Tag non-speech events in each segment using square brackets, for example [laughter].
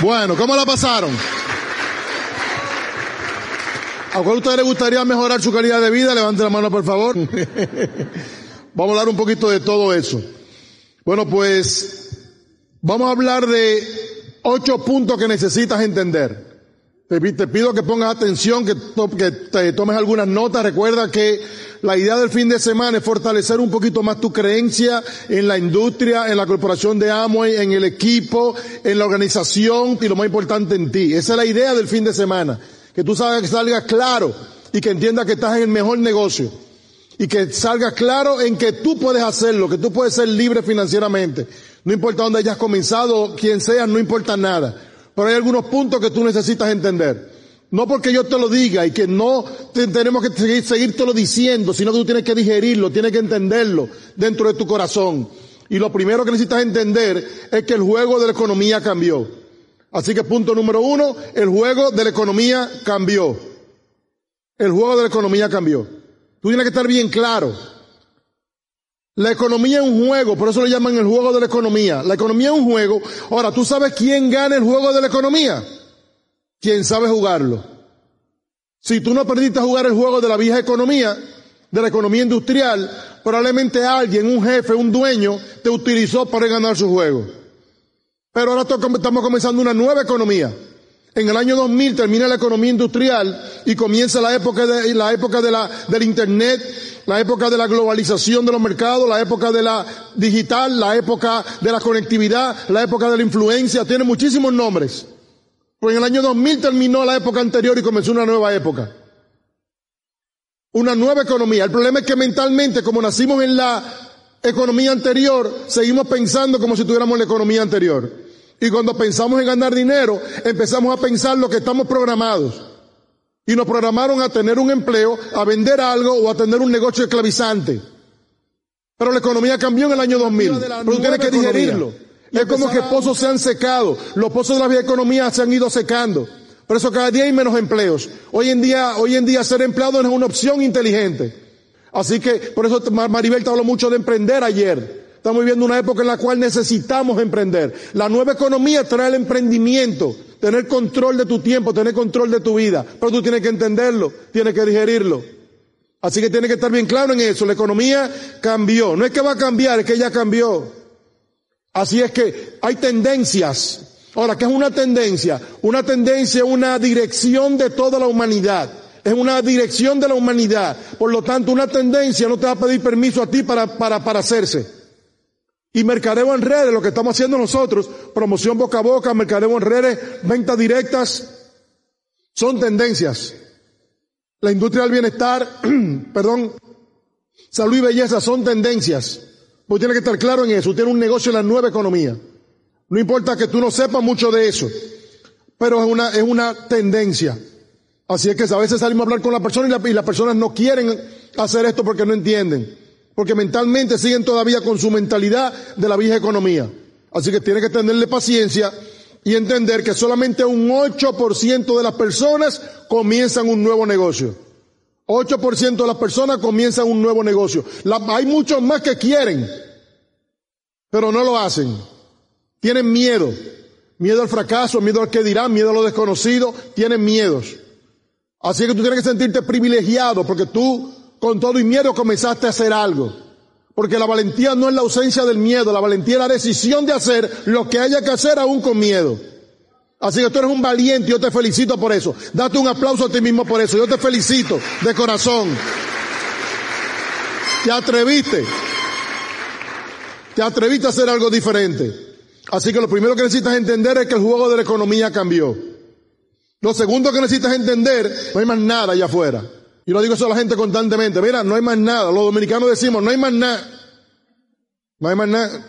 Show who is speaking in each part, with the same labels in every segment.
Speaker 1: Bueno, ¿cómo la pasaron? ¿A cuál ustedes les gustaría mejorar su calidad de vida? Levante la mano, por favor. [laughs] vamos a hablar un poquito de todo eso. Bueno, pues vamos a hablar de ocho puntos que necesitas entender. Te, pido que pongas atención, que, te tomes algunas notas. Recuerda que la idea del fin de semana es fortalecer un poquito más tu creencia en la industria, en la corporación de Amway, en el equipo, en la organización y lo más importante en ti. Esa es la idea del fin de semana. Que tú salgas, que salgas claro y que entiendas que estás en el mejor negocio. Y que salgas claro en que tú puedes hacerlo, que tú puedes ser libre financieramente. No importa dónde hayas comenzado, quién seas, no importa nada. Pero hay algunos puntos que tú necesitas entender. No porque yo te lo diga y que no tenemos que seguir, seguírtelo diciendo, sino que tú tienes que digerirlo, tienes que entenderlo dentro de tu corazón. Y lo primero que necesitas entender es que el juego de la economía cambió. Así que punto número uno, el juego de la economía cambió. El juego de la economía cambió. Tú tienes que estar bien claro. La economía es un juego, por eso lo llaman el juego de la economía. La economía es un juego. Ahora, ¿tú sabes quién gana el juego de la economía? quien sabe jugarlo. Si tú no aprendiste a jugar el juego de la vieja economía, de la economía industrial, probablemente alguien, un jefe, un dueño, te utilizó para ganar su juego. Pero ahora estamos comenzando una nueva economía. En el año 2000 termina la economía industrial y comienza la época de, la época de la, del internet, la época de la globalización de los mercados, la época de la digital, la época de la conectividad, la época de la influencia, tiene muchísimos nombres. Pues en el año 2000 terminó la época anterior y comenzó una nueva época. Una nueva economía. El problema es que mentalmente, como nacimos en la economía anterior, seguimos pensando como si tuviéramos la economía anterior. Y cuando pensamos en ganar dinero, empezamos a pensar lo que estamos programados. Y nos programaron a tener un empleo, a vender algo o a tener un negocio esclavizante. Pero la economía cambió en el año 2000. Pero tú tienes que digerirlo. Es como que pozos se han secado. Los pozos de la vieja economía se han ido secando. Por eso cada día hay menos empleos. Hoy en día, hoy en día ser empleado no es una opción inteligente. Así que, por eso Maribel te habló mucho de emprender ayer. Estamos viviendo una época en la cual necesitamos emprender. La nueva economía trae el emprendimiento, tener control de tu tiempo, tener control de tu vida. Pero tú tienes que entenderlo, tienes que digerirlo. Así que tienes que estar bien claro en eso. La economía cambió. No es que va a cambiar, es que ya cambió. Así es que hay tendencias. Ahora, ¿qué es una tendencia? Una tendencia es una dirección de toda la humanidad. Es una dirección de la humanidad. Por lo tanto, una tendencia no te va a pedir permiso a ti para, para, para hacerse. Y mercadeo en redes, lo que estamos haciendo nosotros, promoción boca a boca, mercadeo en redes, ventas directas, son tendencias. La industria del bienestar, [clears throat] perdón, salud y belleza son tendencias. Pues tiene que estar claro en eso. Tiene un negocio en la nueva economía. No importa que tú no sepas mucho de eso, pero es una, es una tendencia. Así es que a veces salimos a hablar con la persona y, las personas no quieren hacer esto porque no entienden. Porque mentalmente siguen todavía con su mentalidad de la vieja economía. Así que tiene que tenerle paciencia y entender que solamente un 8% de las personas comienzan un nuevo negocio. 8% de las personas comienzan un nuevo negocio. hay muchos más que quieren, pero no lo hacen. Tienen miedo. Miedo al fracaso, miedo al que dirán, miedo a lo desconocido, tienen miedos. Así que tú tienes que sentirte privilegiado porque tú con todo y miedo comenzaste a hacer algo. Porque la valentía no es la ausencia del miedo, la valentía es la decisión de hacer lo que haya que hacer aún con miedo. Así que tú eres un valiente, yo te felicito por eso. Date un aplauso a ti mismo por eso. Yo te felicito de corazón. Te atreviste. Te atreviste a hacer algo diferente. Así que lo primero que necesitas entender es que el juego de la economía cambió. Lo segundo que necesitas entender, no hay más nada allá afuera. Y lo digo eso a la gente constantemente. Mira, no hay más nada. Los dominicanos decimos, no hay más nada. No hay más nada.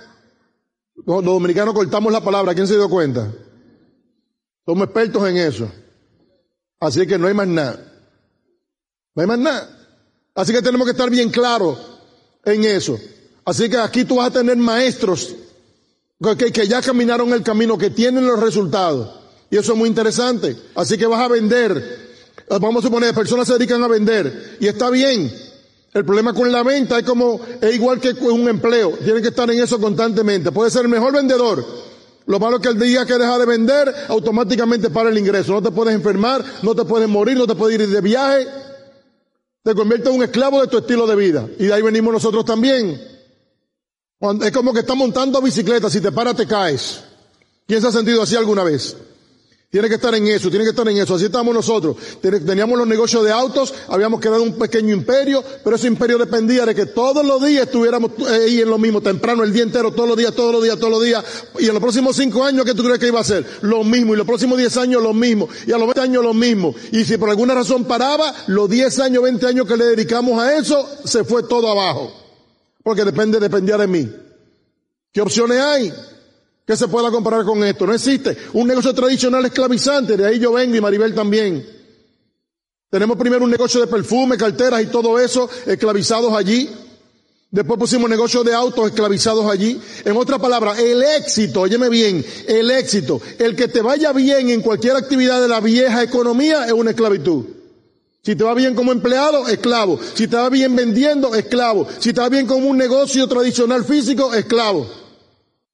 Speaker 1: Los dominicanos cortamos la palabra. ¿Quién se dio cuenta? Somos expertos en eso. Así que no hay más nada. No hay más nada. Así que tenemos que estar bien claros en eso. Así que aquí tú vas a tener maestros que, que ya caminaron el camino, que tienen los resultados. Y eso es muy interesante. Así que vas a vender. Vamos a suponer, personas se dedican a vender. Y está bien. El problema con la venta es como, es igual que un empleo. Tienen que estar en eso constantemente. Puede ser el mejor vendedor Lo malo es que el día que deja de vender, automáticamente para el ingreso. No te puedes enfermar, no te puedes morir, no te puedes ir de viaje. Te conviertes en un esclavo de tu estilo de vida. Y de ahí venimos nosotros también. es como que estás montando bicicleta, si te paras te caes. ¿Quién se ha sentido así alguna vez? Tiene que estar en eso, tiene que estar en eso. Así estamos nosotros. Teníamos los negocios de autos, habíamos quedado un pequeño imperio, pero ese imperio dependía de que todos los días estuviéramos eh, ahí en lo mismo, temprano, el día entero, todos los días, todos los días, todos los días. Y en los próximos cinco años, ¿qué tú crees que iba a ser? Lo mismo. Y los próximos diez años, lo mismo. Y a los veinte años, lo mismo. Y si por alguna razón paraba, los diez años, veinte años que le dedicamos a eso, se fue todo abajo. Porque depende, dependía de mí. ¿Qué opciones hay? Que se pueda comparar con esto. No existe. Un negocio tradicional esclavizante, de ahí yo vengo y Maribel también. Tenemos primero un negocio de perfume, carteras y todo eso esclavizados allí. Después pusimos negocios de autos esclavizados allí. En otra palabra, el éxito, óyeme bien, el éxito, el que te vaya bien en cualquier actividad de la vieja economía es una esclavitud. Si te va bien como empleado, esclavo. Si te va bien vendiendo, esclavo. Si te va bien como un negocio tradicional físico, esclavo.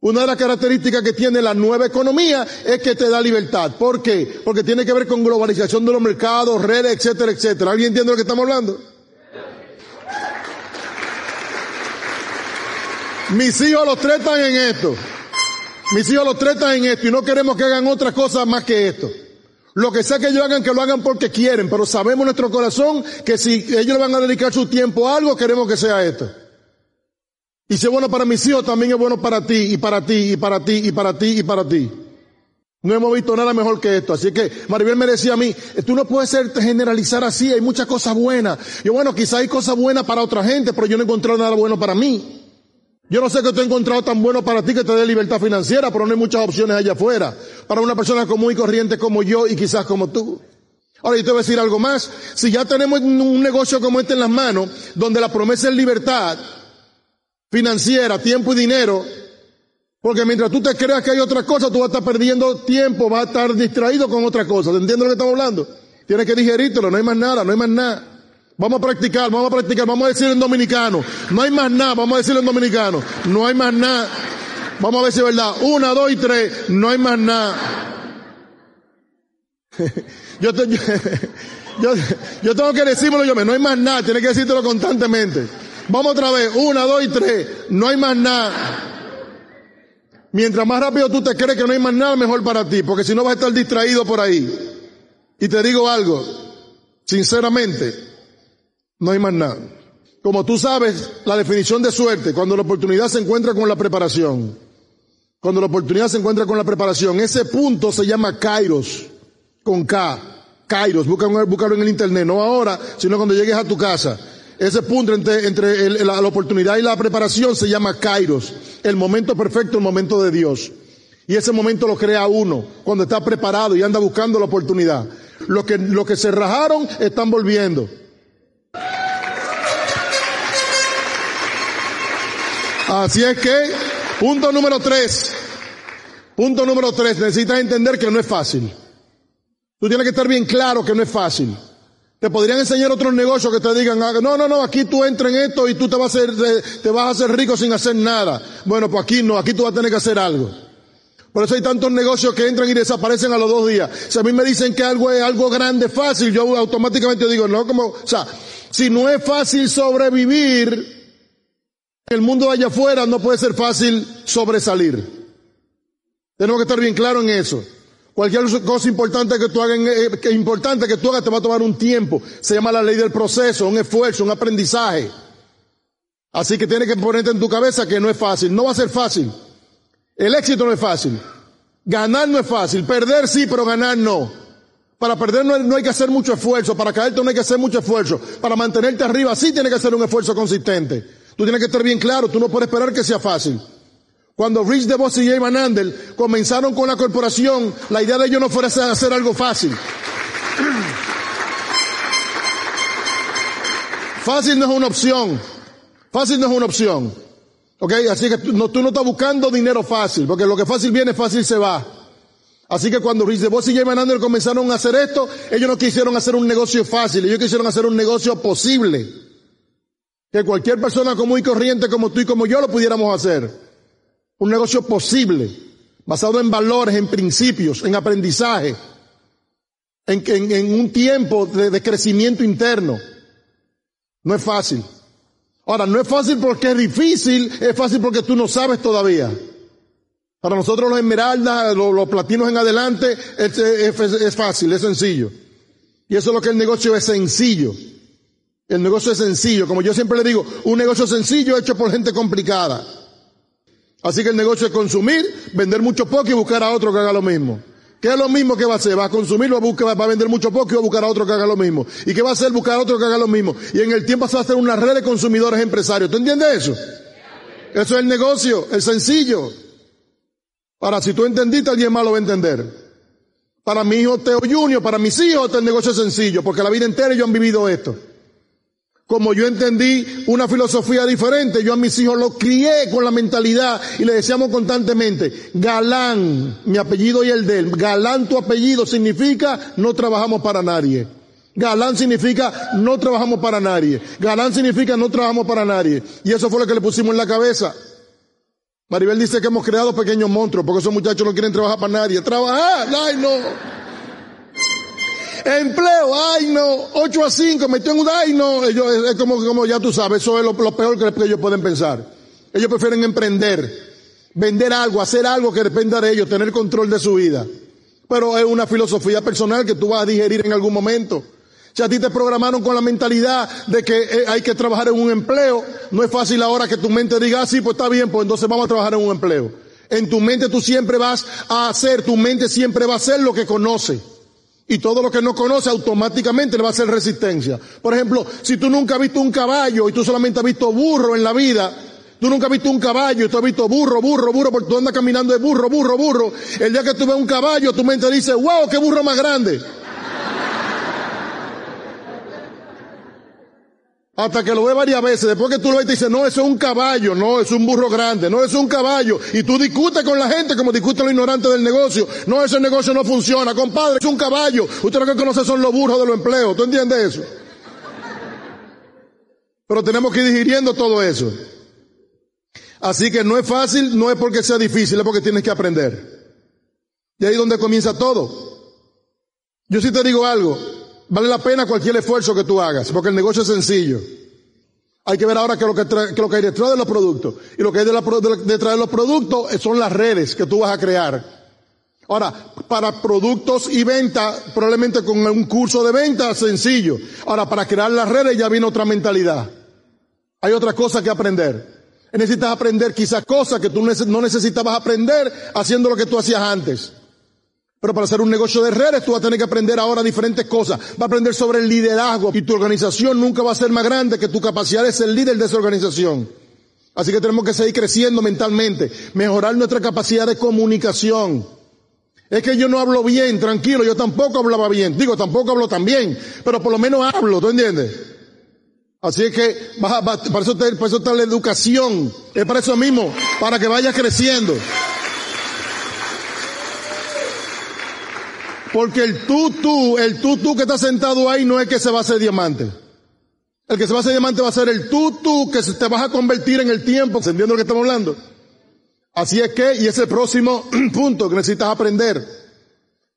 Speaker 1: Una de las características que tiene la nueva economía es que te da libertad. ¿Por qué? Porque tiene que ver con globalización de los mercados, redes, etcétera, etcétera. ¿Alguien entiende lo que estamos hablando? Mis hijos los tres están en esto. Mis hijos los tres están en esto y no queremos que hagan otra cosa más que esto. Lo que sea que ellos hagan, que lo hagan porque quieren, pero sabemos en nuestro corazón que si ellos van a dedicar su tiempo a algo, queremos que sea esto. Y si es bueno para mis hijos, también es bueno para ti, y para ti, y para ti, y para ti, y para ti. No hemos visto nada mejor que esto. Así que Maribel me decía a mí, tú no puedes ser, generalizar así, hay muchas cosas buenas. Yo bueno, quizá hay cosas buenas para otra gente, pero yo no he encontrado nada bueno para mí. Yo no sé que tú has encontrado tan bueno para ti que te dé libertad financiera, pero no hay muchas opciones allá afuera. Para una persona común y corriente como yo y quizás como tú. Ahora yo te voy a decir algo más. Si ya tenemos un negocio como este en las manos, donde la promesa es libertad, financiera, tiempo y dinero, porque mientras tú te creas que hay otra cosa, tú vas a estar perdiendo tiempo, vas a estar distraído con otra cosa. ¿Te entiendes lo que estamos hablando? Tienes que digerírtelo, no hay más nada, no hay más nada. Vamos a practicar, vamos a practicar, vamos a decir en dominicano. No hay más nada, vamos a decirlo en dominicano. No hay más nada. Vamos a ver si es verdad. Una, dos y tres, no hay más nada. [laughs] [laughs] yo, yo, tengo que decírmelo yo, no hay más nada, tienes que decírtelo constantemente. Vamos otra vez. Una, dos y tres. No hay más nada. Mientras más rápido tú te crees que no hay más nada, mejor para ti. Porque si no vas a estar distraído por ahí. Y te digo algo. Sinceramente, no hay más nada. Como tú sabes, la definición de suerte, cuando la oportunidad se encuentra con la preparación. Cuando la oportunidad se encuentra con la preparación. Ese punto se llama Kairos. Con K. Kairos. Búscalo en el internet. No ahora, sino cuando llegues a tu casa. Ese punto entre, entre la, oportunidad y la preparación se llama Kairos, el momento perfecto, el momento de Dios. Y ese momento lo crea uno, cuando está preparado y anda buscando la oportunidad. Los que, los que se rajaron están volviendo. Así es que, punto número tres. Punto número tres, necesitas entender que no es fácil. Tú tienes que estar bien claro que no es fácil. Te podrían enseñar otros negocios que te digan, ah, no, no, no, aquí tú entra en esto y tú te vas a hacer, te vas a hacer rico sin hacer nada. Bueno, pues aquí no, aquí tú vas a tener que hacer algo. Por eso hay tantos negocios que entran y desaparecen a los dos días. Si a mí me dicen que algo es algo grande, fácil, yo automáticamente digo, no, como, o sea, si no es fácil sobrevivir, el mundo allá afuera no puede ser fácil sobresalir. Tenemos que estar bien claros en eso. Cualquier cosa importante que tú hagas, eh, que importante que tú hagas te va a tomar un tiempo. Se llama la ley del proceso, un esfuerzo, un aprendizaje. Así que tienes que ponerte en tu cabeza que no es fácil. No va a ser fácil. El éxito no es fácil. Ganar no es fácil. Perder sí, pero ganar no. Para perder no hay que hacer mucho esfuerzo. Para caerte no hay que hacer mucho esfuerzo. Para mantenerte arriba sí tienes que hacer un esfuerzo consistente. Tú tienes que estar bien claro. Tú no puedes esperar que sea fácil. Cuando Rich DeVos y Jay Van Andel comenzaron con la corporación, la idea de ellos no fuera hacer algo fácil. Fácil no es una opción. Fácil no es una opción. ¿Ok? Así que tú no, tú no estás buscando dinero fácil, porque lo que fácil viene, fácil se va. Así que cuando Rich DeVos y Jay Van Andel comenzaron a hacer esto, ellos no quisieron hacer un negocio fácil, ellos quisieron hacer un negocio posible. Que cualquier persona común y corriente como tú y como yo lo pudiéramos hacer. Un negocio posible. basado en valores, en principios, en aprendizaje, en, un tiempo de, crecimiento interno. No es fácil. Ahora, no es fácil porque es difícil, es fácil porque tú no sabes todavía. Para nosotros los esmeraldas, los, platinos en adelante, es, fácil, es sencillo. Y eso es lo que el negocio es sencillo. El negocio es sencillo. Como yo siempre le digo, un negocio sencillo hecho por gente complicada. Así que el negocio es consumir, vender mucho poco y buscar a otro que haga lo mismo. ¿Qué es lo mismo que va a hacer? Va a consumir, va a, buscar, va a vender mucho poco y va a buscar a otro que haga lo mismo. ¿Y qué va a hacer? Buscar a otro que haga lo mismo. Y en el tiempo se va a hacer una red de consumidores empresarios. ¿Tú entiendes eso? Eso es el negocio, es sencillo. Ahora, si tú entendiste, alguien más lo va a entender. Para mi hijo Teo Junior, para mis hijos, este negocio es sencillo, porque la vida entera ellos han vivido esto. Como yo entendí una filosofía diferente, yo a mis hijos los crié con la mentalidad y le decíamos constantemente, galán, mi apellido y el de él, galán tu apellido significa no trabajamos para nadie. Galán significa no trabajamos para nadie. Galán significa no trabajamos para nadie. Y eso fue lo que le pusimos en la cabeza. Maribel dice que hemos creado pequeños monstruos porque esos muchachos no quieren trabajar para nadie. Trabajar, ay no. Empleo, ay no. 8 a 5, metió en un, ay no. Ellos, es como, como ya tú sabes, eso es lo, peor que ellos pueden pensar. Ellos prefieren emprender, vender algo, hacer algo que dependa de ellos, tener control de su vida. Pero es una filosofía personal que tú vas a digerir en algún momento. Si a ti te programaron con la mentalidad de que eh, hay que trabajar en un empleo, no es fácil ahora que tu mente diga, ah, sí, pues está bien, pues entonces vamos a trabajar en un empleo. En tu mente tú siempre vas a hacer, tu mente siempre va a hacer lo que conoce. Y todo lo que no conoce automáticamente le va a hacer resistencia. Por ejemplo, si tú nunca has visto un caballo y tú solamente has visto burro en la vida, Tú nunca has visto un caballo y tú has visto burro, burro, burro, porque tú andas caminando de burro, burro, burro. El día que tú ves un caballo, tu mente dice, wow, qué burro más grande. Hasta que lo ve varias veces. Después que tú lo ves, te dice, no, eso es un caballo, no, es un burro grande, no, es un caballo. Y tú discutes con la gente como discuten los ignorantes del negocio. No, ese negocio no funciona, compadre, es un caballo. Usted lo que conoce son los burros de los empleos. ¿Tú entiendes eso? Pero tenemos que ir digiriendo todo eso. Así que no es fácil, no es porque sea difícil, es porque tienes que aprender. Y ahí es donde comienza todo. Yo sí te digo algo, vale la pena cualquier esfuerzo que tú hagas, porque el negocio es sencillo. Hay que ver ahora qué lo que, lo que hay detrás de los productos. Y lo que hay detrás de los productos son las redes que tú vas a crear. Ahora, para productos y venta, probablemente con un curso de venta sencillo. Ahora, para crear las redes ya viene otra mentalidad. Hay otra cosa que aprender. Necesitas aprender quizás cosas que tú no necesitabas aprender haciendo lo que tú hacías antes. Pero para hacer un negocio de redes tú vas a tener que aprender ahora diferentes cosas. Va a aprender sobre el liderazgo y tu organización nunca va a ser más grande que tu capacidad de ser líder de esa organización. Así que tenemos que seguir creciendo mentalmente, mejorar nuestra capacidad de comunicación. Es que yo no hablo bien, tranquilo, yo tampoco hablaba bien. Digo, tampoco hablo tan bien, pero por lo menos hablo, ¿tú entiendes? Así es que para, eso para eso está la educación, es para eso mismo, para que vayas creciendo. Porque el tú, tú, el tú, tú que está sentado ahí no es que se va a hacer diamante. El que se va a hacer diamante va a ser el tú, tú que te vas a convertir en el tiempo. ¿Se entiende lo que estamos hablando? Así es que, y ese es el próximo [clears throat] punto que necesitas aprender.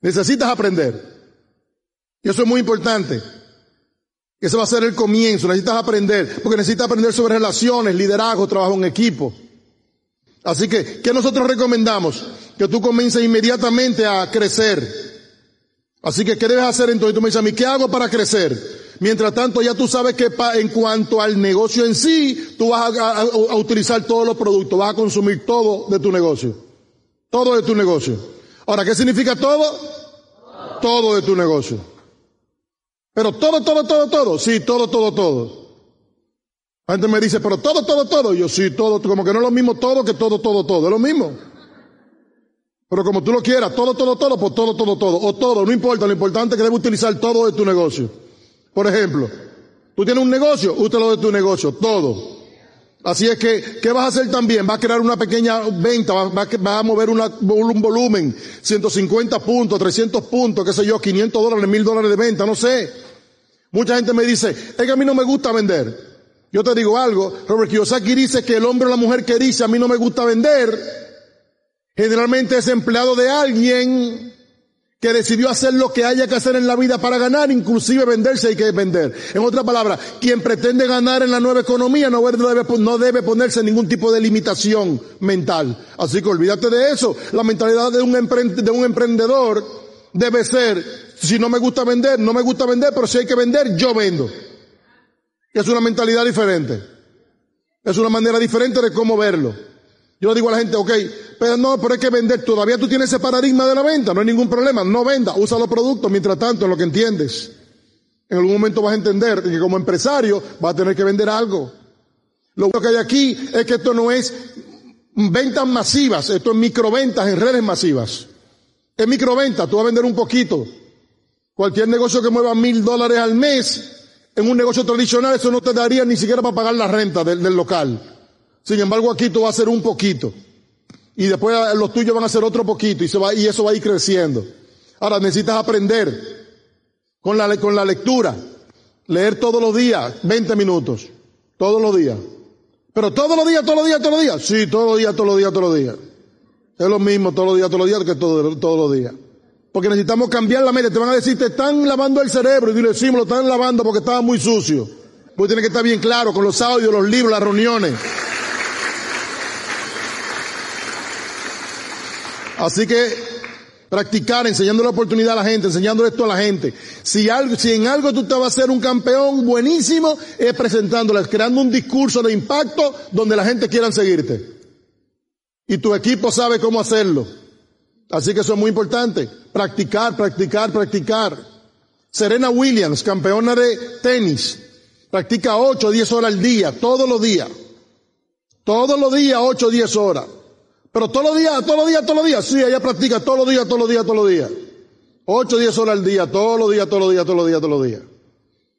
Speaker 1: Necesitas aprender. Y eso es muy importante. Ese va a ser el comienzo. Necesitas aprender. Porque necesitas aprender sobre relaciones, liderazgo, trabajo en equipo. Así que, ¿qué nosotros recomendamos? Que tú comiences inmediatamente a crecer Así que, ¿qué debes hacer entonces? Tú me dices a mí, ¿qué hago para crecer? Mientras tanto, ya tú sabes que en cuanto al negocio en sí, tú vas a, utilizar todos los productos, vas a consumir todo de tu negocio. Todo de tu negocio. Ahora, ¿qué significa todo? Todo de tu negocio. Pero todo, todo, todo, todo. Sí, todo, todo, todo. La gente me dice, pero todo, todo, todo. yo sí, todo, como que no es lo mismo todo que todo, todo, todo. Es lo mismo. Pero como tú lo quieras, todo, todo, todo, pues todo, todo, todo. O todo, no importa, lo importante es que debes utilizar todo de tu negocio. Por ejemplo, tú tienes un negocio, úsalo de tu negocio, todo. Así es que, ¿qué vas a hacer también? Vas a crear una pequeña venta, vas, a mover un volumen, 150 puntos, 300 puntos, qué sé yo, 500 dólares, 1000 dólares de venta, no sé. Mucha gente me dice, es que a mí no me gusta vender. Yo te digo algo, Robert Kiyosaki dice que el hombre o la mujer que dice, a mí no me gusta vender, Generalmente es empleado de alguien que decidió hacer lo que haya que hacer en la vida para ganar, inclusive venderse hay que vender. En otras palabras, quien pretende ganar en la nueva economía no debe, no debe ponerse ningún tipo de limitación mental. Así que olvídate de eso. La mentalidad de un, de un emprendedor debe ser, si no me gusta vender, no me gusta vender, pero si hay que vender, yo vendo. Es una mentalidad diferente. Es una manera diferente de cómo verlo. Yo le digo a la gente, ok, pero no, pero hay que vender. Todavía tú tienes ese paradigma de la venta, no hay ningún problema. No venda, usa los productos mientras tanto en lo que entiendes. En algún momento vas a entender que como empresario vas a tener que vender algo. Lo que hay aquí es que esto no es ventas masivas, esto es microventas en redes masivas. Es microventa, tú vas a vender un poquito. Cualquier negocio que mueva mil dólares al mes, en un negocio tradicional eso no te daría ni siquiera para pagar la renta del, del local. Sin embargo, aquí tú vas a hacer un poquito. Y después los tuyos van a hacer otro poquito y, se va, y eso va a ir creciendo. Ahora necesitas aprender con la, con la lectura. Leer todos los días, 20 minutos. Todos los días. Pero todos los días, todos los días, todos los días. Sí, todos los días, todos los días, todos los días. Es lo mismo todos los días, todos los días que todos, todos los días. Porque necesitamos cambiar la mente. Te van a decir, te están lavando el cerebro. Y le decimos, lo están lavando porque estaba muy sucio. Pues tiene que estar bien claro con los audios, los libros, las reuniones. Así que practicar, enseñando la oportunidad a la gente, enseñando esto a la gente. Si, algo, si en algo tú te vas a ser un campeón buenísimo, es presentándoles, creando un discurso de impacto donde la gente quiera seguirte. Y tu equipo sabe cómo hacerlo. Así que eso es muy importante. Practicar, practicar, practicar. Serena Williams, campeona de tenis, practica 8 o 10 horas al día, todos los días. Todos los días, 8 o 10 horas. Pero todos los días, todos los días, todos los días. Sí, ella practica todos los días, todos los días, todos los días. Ocho, diez horas al día, todos los días, todos los días, todos los días, todos los días.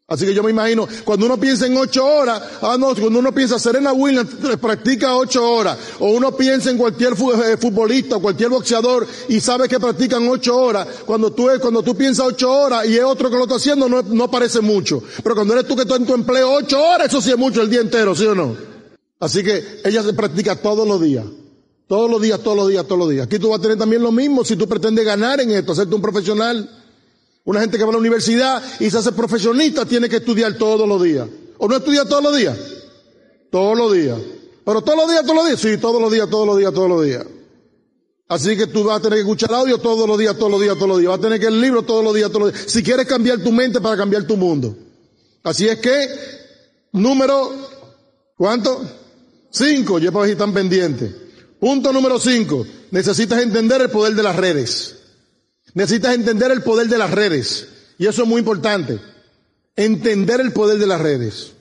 Speaker 1: Así que yo me imagino, cuando uno piensa en ocho horas, ah no, cuando uno piensa Serena Williams practica ocho horas, o uno piensa en cualquier eh, futbolista, cualquier boxeador, y sabe que practican ocho horas, cuando tú, cuando tú piensas ocho horas y es otro que lo está haciendo, no, no parece mucho. Pero cuando eres tú que estás en tu empleo ocho horas, eso sí es mucho el día entero, ¿sí o no? Así que ella se practica todos los días. Todos los días, todos los días, todos los días. Aquí tú vas a tener también lo mismo si tú pretendes ganar en esto, hacerte un profesional. Una gente que va a la universidad y se hace profesionista tiene que estudiar todos los días. ¿O no estudia todos los días? Todos los días. Pero todos los días, todos los días. Sí, todos los días, todos los días, todos los días. Así que tú vas a tener que escuchar audio todos los días, todos los días, todos los días. Vas a tener que el libro todos los días, todos los días. Si quieres cambiar tu mente para cambiar tu mundo. Así es que, número, ¿cuánto? Cinco, ya para si están pendientes. Punto número cinco. Necesitas entender el poder de las redes. Necesitas entender el poder de las redes. Y eso es muy importante. Entender el poder de las redes.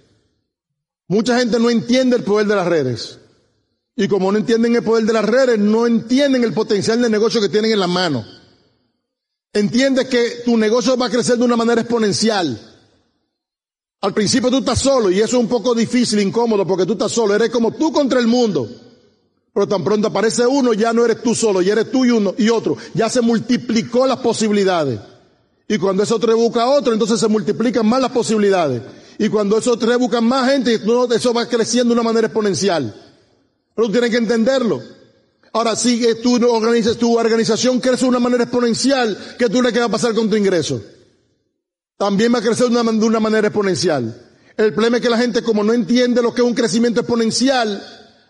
Speaker 1: Mucha gente no entiende el poder de las redes. Y como no entienden el poder de las redes, no entienden el potencial de negocio que tienen en la mano. Entiendes que tu negocio va a crecer de una manera exponencial. Al principio tú estás solo y eso es un poco difícil, incómodo, porque tú estás solo. Eres como tú contra el mundo. Pero tan pronto aparece uno, ya no eres tú solo, ya eres tú y uno y otro. Ya se multiplicó las posibilidades. Y cuando eso otro busca a otro, entonces se multiplican más las posibilidades. Y cuando eso tres buscan más gente, eso va creciendo de una manera exponencial. Pero tú tienes que entenderlo. Ahora, si tú organizas, tu organización crece de una manera exponencial, ¿qué tú le que va a pasar con tu ingreso? También va a crecer de una, de una manera exponencial. El problema es que la gente, como no entiende lo que es un crecimiento exponencial,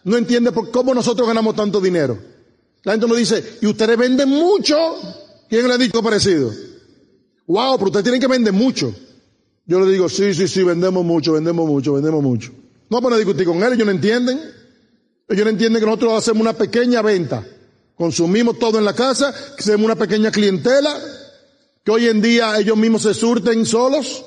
Speaker 1: no entiende por cómo nosotros ganamos tanto dinero. La gente nos dice, ¿y ustedes venden mucho? ¿Quién le ha dicho parecido? Wow, pero ustedes tienen que vender mucho. Yo le digo, sí, sí, sí, vendemos mucho, vendemos mucho, vendemos mucho. No van a discutir con él, ellos no entienden. Ellos no entienden que nosotros hacemos una pequeña venta. Consumimos todo en la casa, hacemos una pequeña clientela, que hoy en día ellos mismos se surten solos.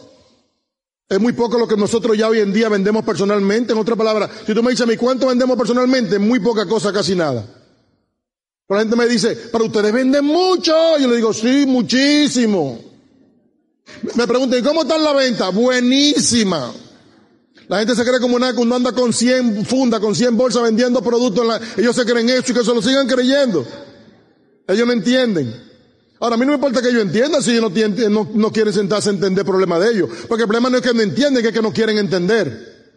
Speaker 1: Es muy poco lo que nosotros ya hoy en día vendemos personalmente. En otras palabras, si tú me dices a mí cuánto vendemos personalmente, muy poca cosa, casi nada. Pero la gente me dice, pero ustedes venden mucho. Yo le digo, sí, muchísimo. Me preguntan, ¿cómo está la venta? Buenísima. La gente se cree como una cuando anda con 100 fundas, con 100 bolsas vendiendo productos. ellos se creen eso y que se lo sigan creyendo. Ellos no entienden. Ahora, a mí no me importa que ellos entiendan si ellos no, quieren sentarse a entender el problema de ellos. Porque el problema no es que no entienden, es que no quieren entender.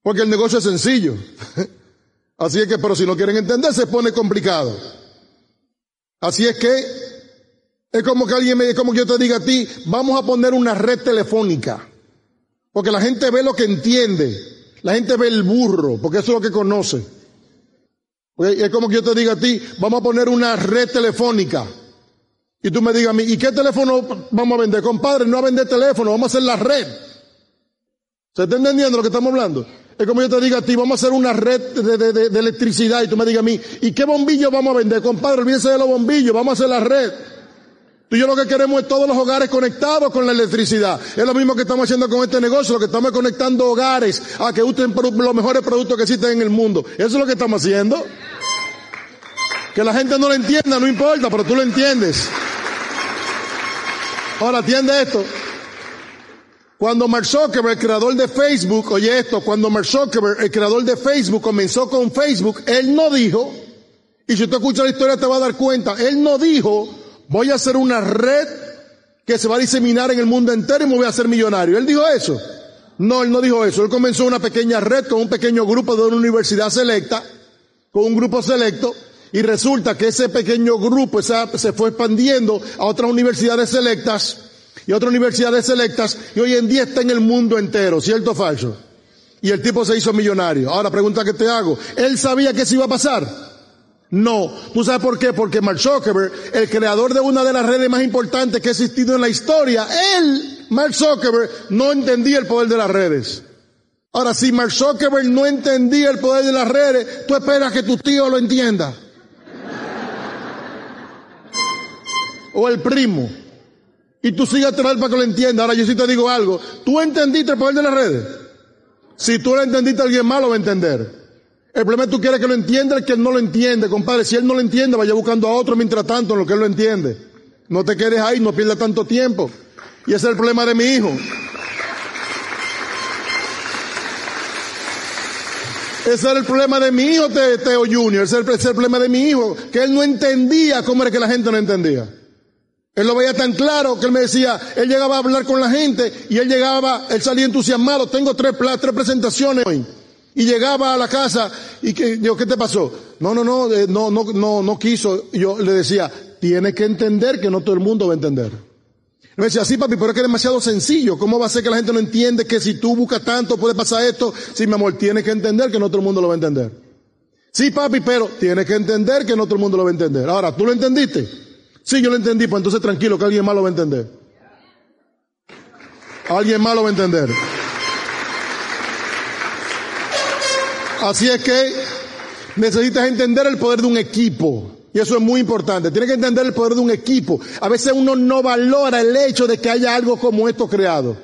Speaker 1: Porque el negocio es sencillo. [laughs] Así es que, pero si no quieren entender, se pone complicado. Así es que es como que alguien me, es como que yo te diga a ti, vamos a poner una red telefónica. Porque la gente ve lo que entiende. La gente ve el burro, porque eso es lo que conoce. Es como que yo te diga a ti, vamos a poner una red telefónica. Y tú me digas a mí, ¿y qué teléfono vamos a vender? Compadre, no a vender teléfono, vamos a hacer la red. ¿Se está entendiendo lo que estamos hablando? Es como yo te diga a ti, vamos a hacer una red de, electricidad y tú me digas a mí, ¿y qué bombillo vamos a vender? Compadre, olvídese de los bombillos, vamos a hacer la red. Tú y yo lo que queremos es todos los hogares conectados con la electricidad. Es lo mismo que estamos haciendo con este negocio, lo que estamos conectando hogares a que usen los mejores productos que existen en el mundo. Eso es lo que estamos haciendo. Que la gente no lo entienda, no importa, pero tú lo entiendes. Ahora atiende esto. Cuando Mark Zuckerberg, el creador de Facebook, oye esto, cuando Mark Zuckerberg, el creador de Facebook, comenzó con Facebook, él no dijo, y si tú escuchas la historia te vas a dar cuenta, él no dijo, voy a hacer una red que se va a diseminar en el mundo entero y me voy a hacer millonario. Él dijo eso. No, él no dijo eso. Él comenzó una pequeña red con un pequeño grupo de una universidad selecta, con un grupo selecto, y resulta que ese pequeño grupo se fue expandiendo a otras universidades selectas y otras universidades selectas y hoy en día está en el mundo entero, ¿cierto o falso? Y el tipo se hizo millonario. Ahora pregunta que te hago, ¿él sabía que eso iba a pasar? No. ¿Tú sabes por qué? Porque Mark Zuckerberg, el creador de una de las redes más importantes que ha existido en la historia, él, Mark Zuckerberg, no entendía el poder de las redes. Ahora, si Mark Zuckerberg no entendía el poder de las redes, tú esperas que tu tío lo entienda. O el primo. Y tú sigas atrás para que lo entienda. Ahora yo sí te digo algo. ¿Tú entendiste el poder de las redes? Si tú lo entendiste, alguien más lo va a entender. El problema es que tú quieres que lo entienda el que no lo entiende, compadre. Si él no lo entiende, vaya buscando a otro mientras tanto en lo que él lo entiende. No te quedes ahí, no pierdas tanto tiempo. Y ese es el problema de mi hijo. Ese es el problema de mi hijo, Teo Junior. Ese es el problema de mi hijo, que él no entendía cómo era que la gente no entendía. Él lo veía tan claro que él me decía, él llegaba a hablar con la gente y él llegaba, él salía entusiasmado, tengo tres, tres presentaciones hoy. Y llegaba a la casa y que, yo, ¿qué te pasó? No, no, no, eh, no, no, no, no quiso. Yo le decía, tienes que entender que no todo el mundo va a entender. Me decía, sí papi, pero es que es demasiado sencillo. ¿Cómo va a ser que la gente no entiende que si tú buscas tanto puede pasar esto? Sí, mi amor, tienes que entender que no todo el mundo lo va a entender. Sí papi, pero tienes que entender que no todo el mundo lo va a entender. Ahora, ¿tú lo entendiste? Sí, yo lo entendí, pues entonces tranquilo que alguien más lo va a entender. Alguien más lo va a entender. Así es que necesitas entender el poder de un equipo. Y eso es muy importante. Tienes que entender el poder de un equipo. A veces uno no valora el hecho de que haya algo como esto creado.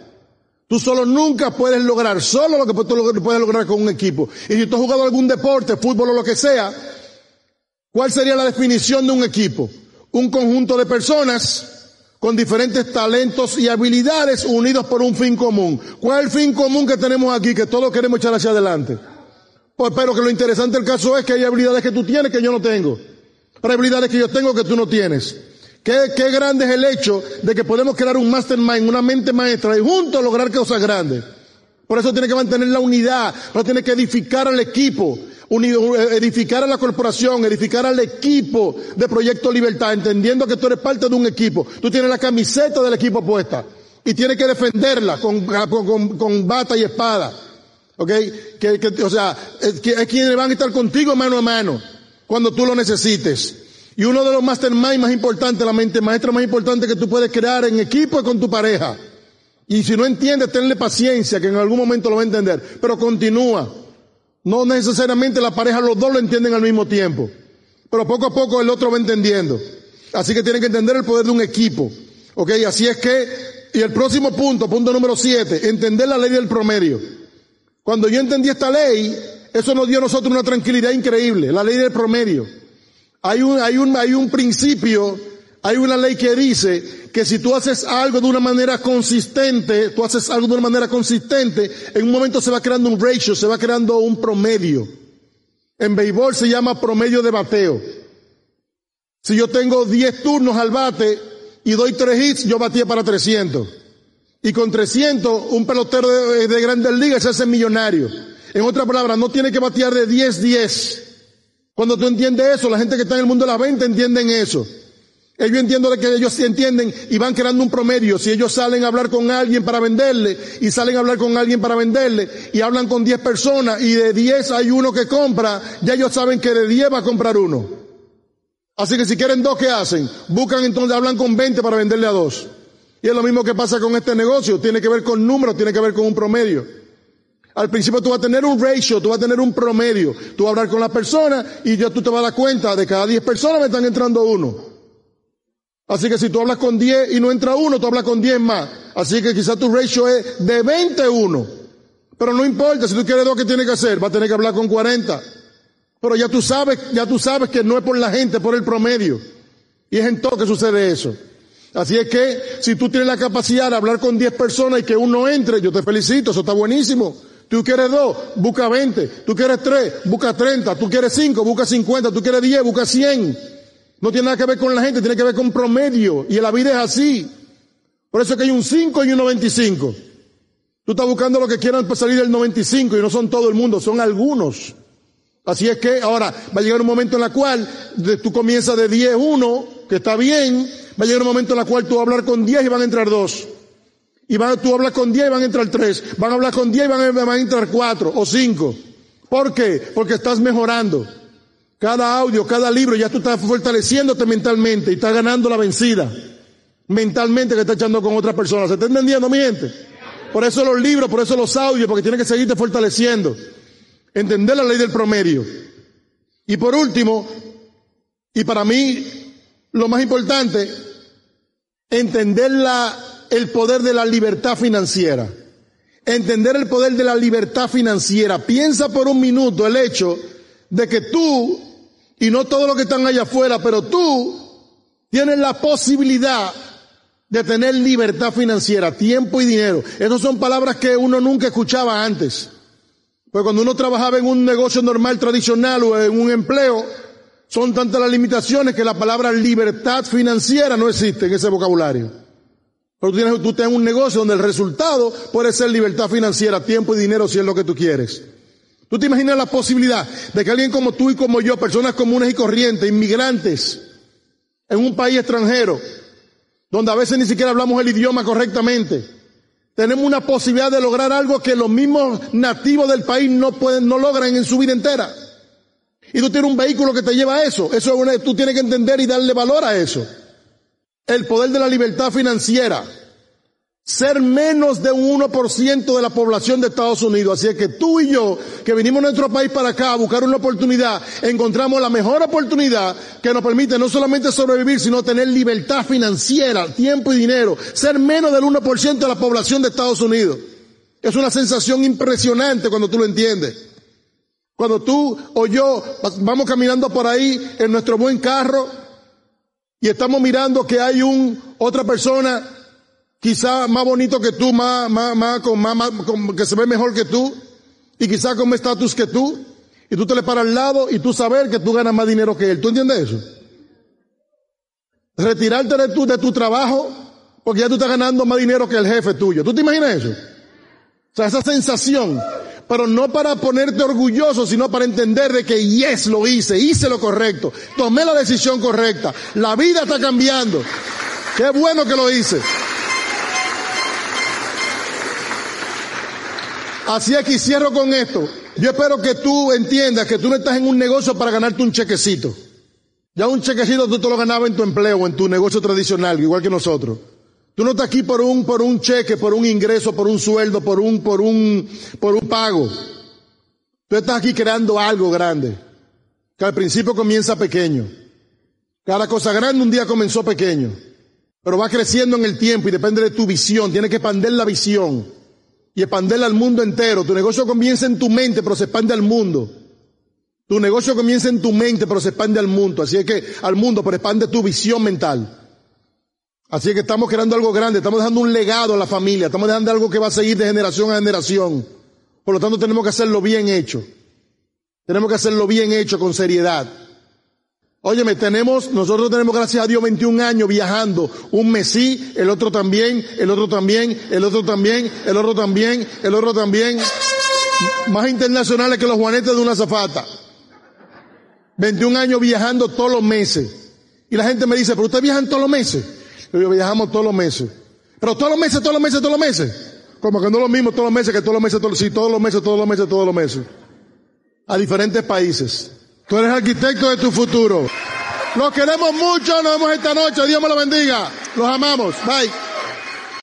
Speaker 1: Tú solo nunca puedes lograr, solo lo que tú puedes lograr con un equipo. Y si tú has jugado algún deporte, fútbol o lo que sea, ¿cuál sería la definición de un equipo? Un conjunto de personas con diferentes talentos y habilidades unidos por un fin común. ¿Cuál es el fin común que tenemos aquí? Que todos queremos echar hacia adelante. Pues, pero que lo interesante del caso es que hay habilidades que tú tienes que yo no tengo. Hay habilidades que yo tengo que tú no tienes. Qué, qué grande es el hecho de que podemos crear un mastermind, una mente maestra y juntos lograr cosas grandes. Por eso tiene que mantener la unidad, no tiene que edificar al equipo, edificar a la corporación, edificar al equipo de Proyecto Libertad, entendiendo que tú eres parte de un equipo. Tú tienes la camiseta del equipo puesta y tienes que defenderla con, con, con bata y espada. ¿Ok? Que, que, o sea, es, que, es quienes van a estar contigo mano a mano cuando tú lo necesites. Y uno de los masterminds más importantes, la mente maestra más importante que tú puedes crear en equipo es con tu pareja. Y si no entiendes, tenle paciencia, que en algún momento lo va a entender. Pero continúa. No necesariamente la pareja, los dos lo entienden al mismo tiempo. Pero poco a poco el otro va entendiendo. Así que tienen que entender el poder de un equipo. ¿Ok? Así es que, y el próximo punto, punto número siete, entender la ley del promedio. Cuando yo entendí esta ley, eso nos dio a nosotros una tranquilidad increíble, la ley del promedio. Hay un, hay un, hay un principio, hay una ley que dice que si tú haces algo de una manera consistente, tú haces algo de una manera consistente, en un momento se va creando un ratio, se va creando un promedio. En béisbol se llama promedio de bateo. Si yo tengo 10 turnos al bate y doy 3 hits, yo batía para 300. Y con 300, un pelotero de, de grandes ligas se hace millonario. En otras palabras, no tiene que batear de 10-10. Cuando tú entiendes eso, la gente que está en el mundo de la venta entienden eso. Ellos entiendo de que ellos entienden y van creando un promedio. Si ellos salen a hablar con alguien para venderle y salen a hablar con alguien para venderle y hablan con 10 personas y de 10 hay uno que compra, ya ellos saben que de 10 va a comprar uno. Así que si quieren dos, ¿qué hacen? Buscan entonces, hablan con 20 para venderle a dos. Y es lo mismo que pasa con este negocio. Tiene que ver con números, tiene que ver con un promedio. Al principio tú vas a tener un ratio, tú vas a tener un promedio. Tú vas a hablar con las personas y ya tú te vas a dar cuenta de cada 10 personas me están entrando uno. Así que si tú hablas con 10 y no entra uno, tú hablas con 10 más. Así que quizás tu ratio es de 21. Pero no importa, si tú quieres dos, ¿qué tienes que hacer? Va a tener que hablar con 40. Pero ya tú sabes, ya tú sabes que no es por la gente, es por el promedio. Y es en todo que sucede eso. Así es que si tú tienes la capacidad de hablar con 10 personas y que uno entre, yo te felicito, eso está buenísimo. Tú quieres dos, busca 20. Tú quieres tres, busca 30. Tú quieres cinco, busca 50. Tú quieres 10, busca 100. No tiene nada que ver con la gente, tiene que ver con promedio. Y la vida es así. Por eso es que hay un 5 y un 95. Tú estás buscando lo que quieran salir del 95 y no son todo el mundo, son algunos. Así es que ahora va a llegar un momento en el cual tú comienzas de 10, 1, que está bien. Va a llegar un momento en el cual tú vas a hablar con 10 y van a entrar 2. Y van, tú hablas con 10 y van a entrar 3. Van a hablar con 10 y van a, a entrar 4 o 5. ¿Por qué? Porque estás mejorando. Cada audio, cada libro, ya tú estás fortaleciéndote mentalmente y estás ganando la vencida. Mentalmente que estás echando con otras personas. ¿Se está entendiendo, mi gente? Por eso los libros, por eso los audios, porque tienes que seguirte fortaleciendo. Entender la ley del promedio. Y por último, y para mí lo más importante, entender la, el poder de la libertad financiera. Entender el poder de la libertad financiera. Piensa por un minuto el hecho de que tú y no todos los que están allá afuera, pero tú tienes la posibilidad de tener libertad financiera, tiempo y dinero. Esas son palabras que uno nunca escuchaba antes. Pues cuando uno trabajaba en un negocio normal, tradicional o en un empleo, son tantas las limitaciones que la palabra libertad financiera no existe en ese vocabulario. Pero tú tienes, tú tienes un negocio donde el resultado puede ser libertad financiera, tiempo y dinero si es lo que tú quieres. ¿Tú te imaginas la posibilidad de que alguien como tú y como yo, personas comunes y corrientes, inmigrantes, en un país extranjero, donde a veces ni siquiera hablamos el idioma correctamente, tenemos una posibilidad de lograr algo que los mismos nativos del país no pueden, no logran en su vida entera? Y tú tienes un vehículo que te lleva a eso. Eso es tú tienes que entender y darle valor a eso. El poder de la libertad financiera ser menos de un 1% de la población de Estados Unidos. Así es que tú y yo, que vinimos a nuestro país para acá a buscar una oportunidad, encontramos la mejor oportunidad que nos permite no solamente sobrevivir, sino tener libertad financiera, tiempo y dinero. Ser menos del 1% de la población de Estados Unidos. Es una sensación impresionante cuando tú lo entiendes. Cuando tú o yo vamos caminando por ahí en nuestro buen carro y estamos mirando que hay un, otra persona quizá más bonito que tú, más, más, más, con, más, que se ve mejor que tú, y quizá con más estatus que tú, y tú te le paras al lado y tú saber que tú ganas más dinero que él. ¿Tú entiendes eso? Retirarte de tu, de tu trabajo porque ya tú estás ganando más dinero que el jefe tuyo. ¿Tú te imaginas eso? O sea, esa sensación. Pero no para ponerte orgulloso, sino para entender de que yes, lo hice, hice lo correcto, tomé la decisión correcta. La vida está cambiando. Qué bueno que lo hice. Así es que cierro con esto. Yo espero que tú entiendas que tú no estás en un negocio para ganarte un chequecito. Ya un chequecito tú te lo ganabas en tu empleo, en tu negocio tradicional, igual que nosotros. Tú no estás aquí por un, por un cheque, por un ingreso, por un sueldo, por un, por un, por un pago. Tú estás aquí creando algo grande. Que al principio comienza pequeño. Cada cosa grande un día comenzó pequeño. Pero va creciendo en el tiempo y depende de tu visión. Tienes que expandir la visión y expandirla al mundo entero. Tu negocio comienza en tu mente, pero se expande al mundo. Tu negocio comienza en tu mente, pero se expande al mundo. Así es que al mundo, pero expande tu visión mental. Así es que estamos creando algo grande, estamos dejando un legado a la familia, estamos dejando algo que va a seguir de generación a generación. Por lo tanto, tenemos que hacerlo bien hecho. Tenemos que hacerlo bien hecho, con seriedad. Óyeme, tenemos, nosotros tenemos gracias a Dios 21 años viajando, un mesí, el otro también, el otro también, el otro también, el otro también, el otro también, más internacionales que los juanetes de una zafata. 21 años viajando todos los meses. Y la gente me dice, pero ustedes viajan todos los meses. Yo digo, viajamos todos los meses. Pero todos los meses, todos los meses, todos los meses. Como que no es lo mismo todos los meses que todos los meses, todos, sí, todos los meses, todos los meses, todos los meses. A diferentes países. Tú eres arquitecto de tu futuro. Los queremos mucho, nos vemos esta noche. Dios me lo bendiga. Los amamos. Bye.